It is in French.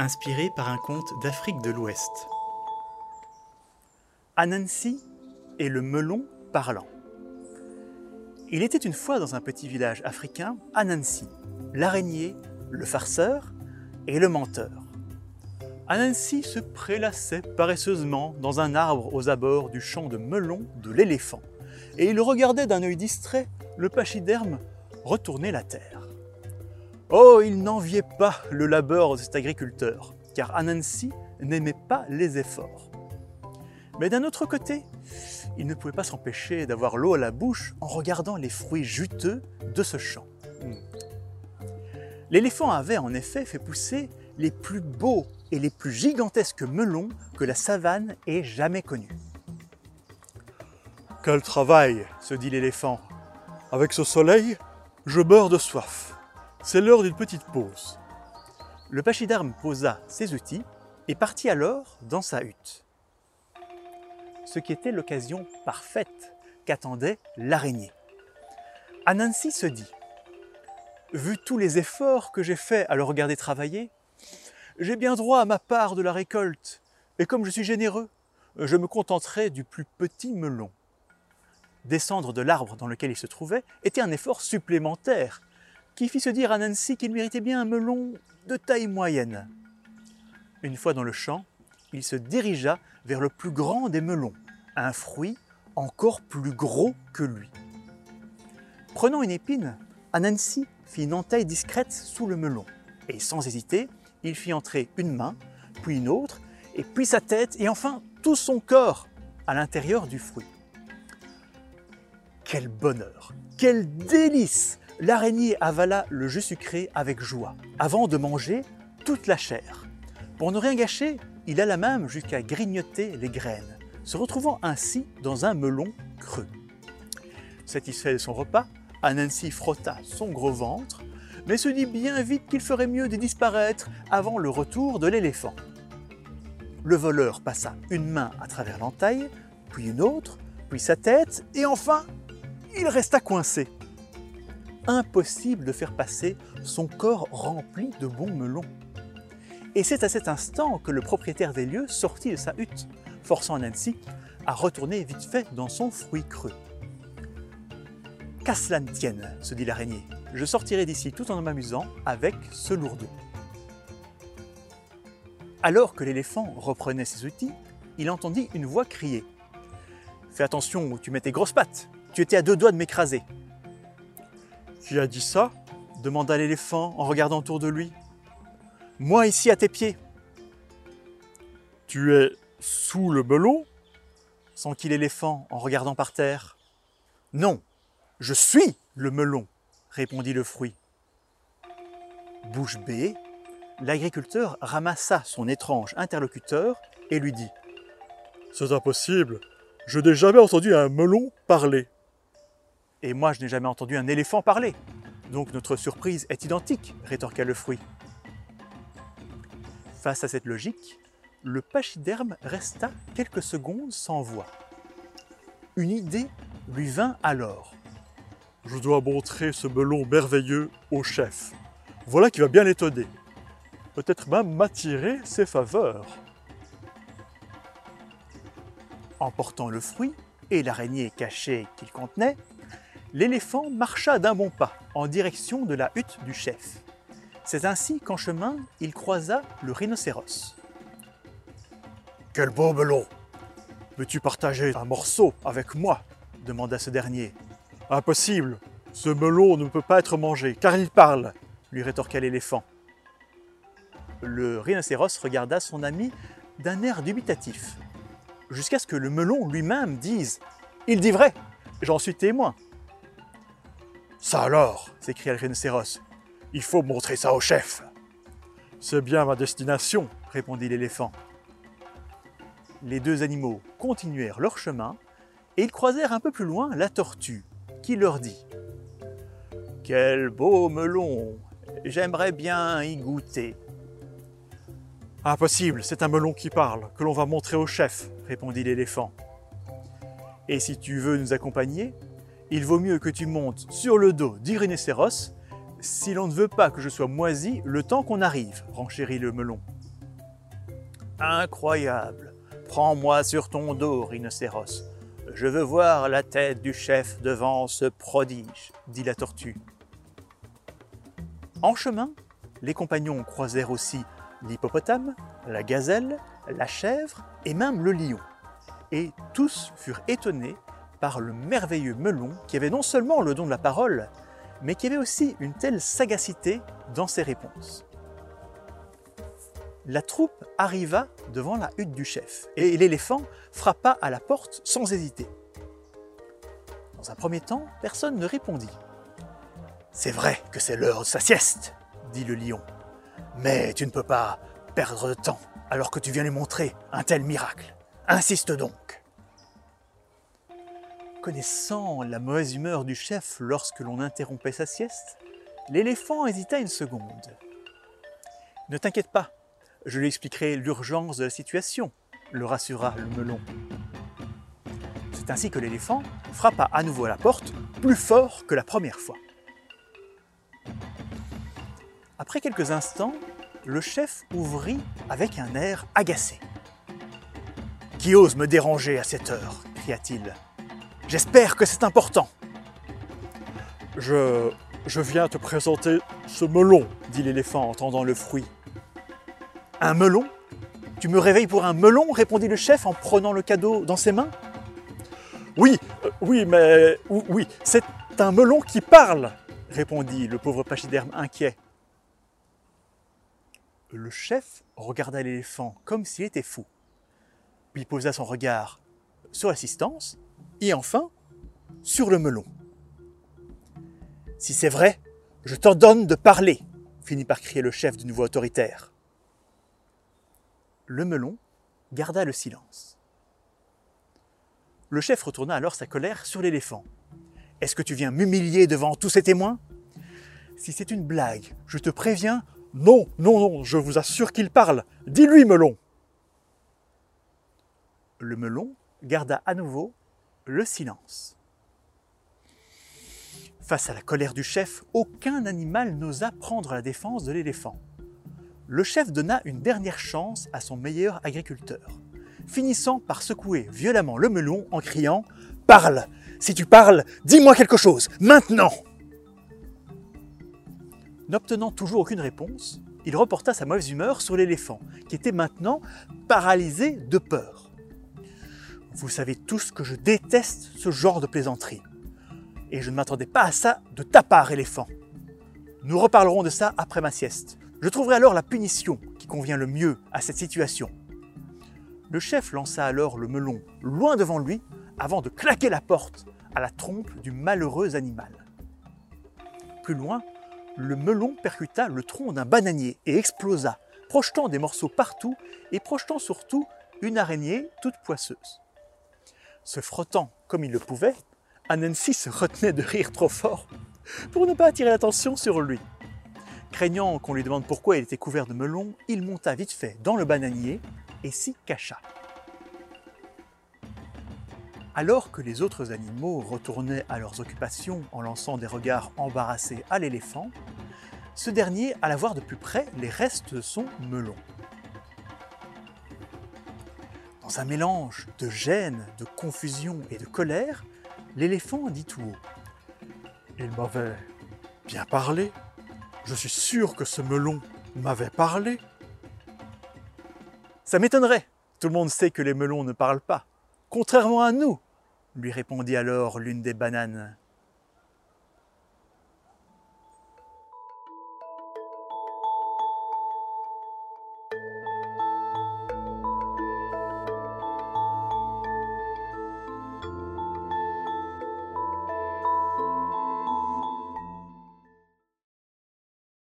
inspiré par un conte d'Afrique de l'Ouest. Anansi et le melon parlant. Il était une fois dans un petit village africain Anansi, l'araignée, le farceur et le menteur. Anansi se prélassait paresseusement dans un arbre aux abords du champ de melon de l'éléphant, et il regardait d'un œil distrait le pachyderme retourner la terre. Oh, il n'enviait pas le labeur de cet agriculteur, car Anansi n'aimait pas les efforts. Mais d'un autre côté, il ne pouvait pas s'empêcher d'avoir l'eau à la bouche en regardant les fruits juteux de ce champ. Hmm. L'éléphant avait en effet fait pousser les plus beaux et les plus gigantesques melons que la savane ait jamais connus. Quel travail, se dit l'éléphant. Avec ce soleil, je meurs de soif. C'est l'heure d'une petite pause. Le pachyderme posa ses outils et partit alors dans sa hutte. Ce qui était l'occasion parfaite qu'attendait l'araignée. Anansi se dit Vu tous les efforts que j'ai faits à le regarder travailler, j'ai bien droit à ma part de la récolte, et comme je suis généreux, je me contenterai du plus petit melon. Descendre de l'arbre dans lequel il se trouvait était un effort supplémentaire qui fit se dire à Nancy qu'il méritait bien un melon de taille moyenne. Une fois dans le champ, il se dirigea vers le plus grand des melons, un fruit encore plus gros que lui. Prenant une épine, Anansi fit une entaille discrète sous le melon, et sans hésiter, il fit entrer une main, puis une autre, et puis sa tête, et enfin tout son corps à l'intérieur du fruit. Quel bonheur, quel délice L'araignée avala le jus sucré avec joie, avant de manger toute la chair. Pour ne rien gâcher, il alla même jusqu'à grignoter les graines, se retrouvant ainsi dans un melon creux. Satisfait de son repas, Anansi frotta son gros ventre, mais se dit bien vite qu'il ferait mieux de disparaître avant le retour de l'éléphant. Le voleur passa une main à travers l'entaille, puis une autre, puis sa tête, et enfin, il resta coincé impossible de faire passer son corps rempli de bons melons. Et c'est à cet instant que le propriétaire des lieux sortit de sa hutte, forçant Nancy à retourner vite fait dans son fruit creux. Qu'à cela ne tienne, se dit l'araignée, je sortirai d'ici tout en m'amusant avec ce lourdeau. Alors que l'éléphant reprenait ses outils, il entendit une voix crier Fais attention où tu mets tes grosses pattes, tu étais à deux doigts de m'écraser. Qui a dit ça demanda l'éléphant en regardant autour de lui. Moi ici à tes pieds. Tu es sous le melon s'enquit l'éléphant en regardant par terre. Non, je suis le melon, répondit le fruit. Bouche bée, l'agriculteur ramassa son étrange interlocuteur et lui dit C'est impossible, je n'ai jamais entendu un melon parler. Et moi, je n'ai jamais entendu un éléphant parler. Donc notre surprise est identique, rétorqua le fruit. Face à cette logique, le pachyderme resta quelques secondes sans voix. Une idée lui vint alors. Je dois montrer ce melon merveilleux au chef. Voilà qui va bien l'étonner. Peut-être même m'attirer ses faveurs. Emportant le fruit et l'araignée cachée qu'il contenait, l'éléphant marcha d'un bon pas en direction de la hutte du chef. C'est ainsi qu'en chemin, il croisa le rhinocéros. Quel beau melon Veux-tu partager un morceau avec moi? demanda ce dernier. Impossible Ce melon ne peut pas être mangé, car il parle lui rétorqua l'éléphant. Le rhinocéros regarda son ami d'un air dubitatif, jusqu'à ce que le melon lui-même dise Il dit vrai, j'en suis témoin. Ça alors s'écria le rhinocéros. Il faut montrer ça au chef. C'est bien ma destination, répondit l'éléphant. Les deux animaux continuèrent leur chemin et ils croisèrent un peu plus loin la tortue, qui leur dit Quel beau melon J'aimerais bien y goûter. Impossible, c'est un melon qui parle, que l'on va montrer au chef, répondit l'éléphant. Et si tu veux nous accompagner, il vaut mieux que tu montes sur le dos du rhinocéros si l'on ne veut pas que je sois moisi le temps qu'on arrive, renchérit le melon. Incroyable. Prends-moi sur ton dos, rhinocéros. Je veux voir la tête du chef devant ce prodige, dit la tortue. En chemin, les compagnons croisèrent aussi l'hippopotame, la gazelle, la chèvre et même le lion. Et tous furent étonnés par le merveilleux melon qui avait non seulement le don de la parole, mais qui avait aussi une telle sagacité dans ses réponses. La troupe arriva devant la hutte du chef et l'éléphant frappa à la porte sans hésiter. Dans un premier temps, personne ne répondit. C'est vrai que c'est l'heure de sa sieste, dit le lion. Mais tu ne peux pas perdre de temps alors que tu viens lui montrer un tel miracle. Insiste donc. Connaissant la mauvaise humeur du chef lorsque l'on interrompait sa sieste, l'éléphant hésita une seconde. Ne t'inquiète pas, je lui expliquerai l'urgence de la situation, le rassura le melon. C'est ainsi que l'éléphant frappa à nouveau à la porte, plus fort que la première fois. Après quelques instants, le chef ouvrit avec un air agacé. Qui ose me déranger à cette heure? cria-t-il. J'espère que c'est important. Je. je viens te présenter ce melon, dit l'éléphant en tendant le fruit. Un melon? Tu me réveilles pour un melon? répondit le chef en prenant le cadeau dans ses mains. Oui, euh, oui, mais. Oui, c'est un melon qui parle répondit le pauvre pachyderme inquiet. Le chef regarda l'éléphant comme s'il était fou, puis posa son regard sur l'assistance et enfin sur le melon. Si c'est vrai, je t'ordonne de parler, finit par crier le chef d'une voix autoritaire. Le melon garda le silence. Le chef retourna alors sa colère sur l'éléphant. Est-ce que tu viens m'humilier devant tous ces témoins? Si c'est une blague, je te préviens. Non, non, non, je vous assure qu'il parle. Dis-lui, melon. Le melon garda à nouveau le silence. Face à la colère du chef, aucun animal n'osa prendre la défense de l'éléphant. Le chef donna une dernière chance à son meilleur agriculteur, finissant par secouer violemment le melon en criant ⁇ Parle Si tu parles, dis-moi quelque chose, maintenant !⁇ N'obtenant toujours aucune réponse, il reporta sa mauvaise humeur sur l'éléphant, qui était maintenant paralysé de peur. Vous savez tous que je déteste ce genre de plaisanterie. Et je ne m'attendais pas à ça de ta part, éléphant. Nous reparlerons de ça après ma sieste. Je trouverai alors la punition qui convient le mieux à cette situation. Le chef lança alors le melon loin devant lui avant de claquer la porte à la trompe du malheureux animal. Plus loin, le melon percuta le tronc d'un bananier et explosa, projetant des morceaux partout et projetant surtout une araignée toute poisseuse. Se frottant comme il le pouvait, Anansi se retenait de rire trop fort pour ne pas attirer l'attention sur lui. Craignant qu'on lui demande pourquoi il était couvert de melons, il monta vite fait dans le bananier et s'y cacha. Alors que les autres animaux retournaient à leurs occupations en lançant des regards embarrassés à l'éléphant, ce dernier alla voir de plus près les restes de son melon. Dans un mélange de gêne, de confusion et de colère, l'éléphant dit tout haut Il m'avait bien parlé. Je suis sûr que ce melon m'avait parlé. Ça m'étonnerait. Tout le monde sait que les melons ne parlent pas. Contrairement à nous, lui répondit alors l'une des bananes.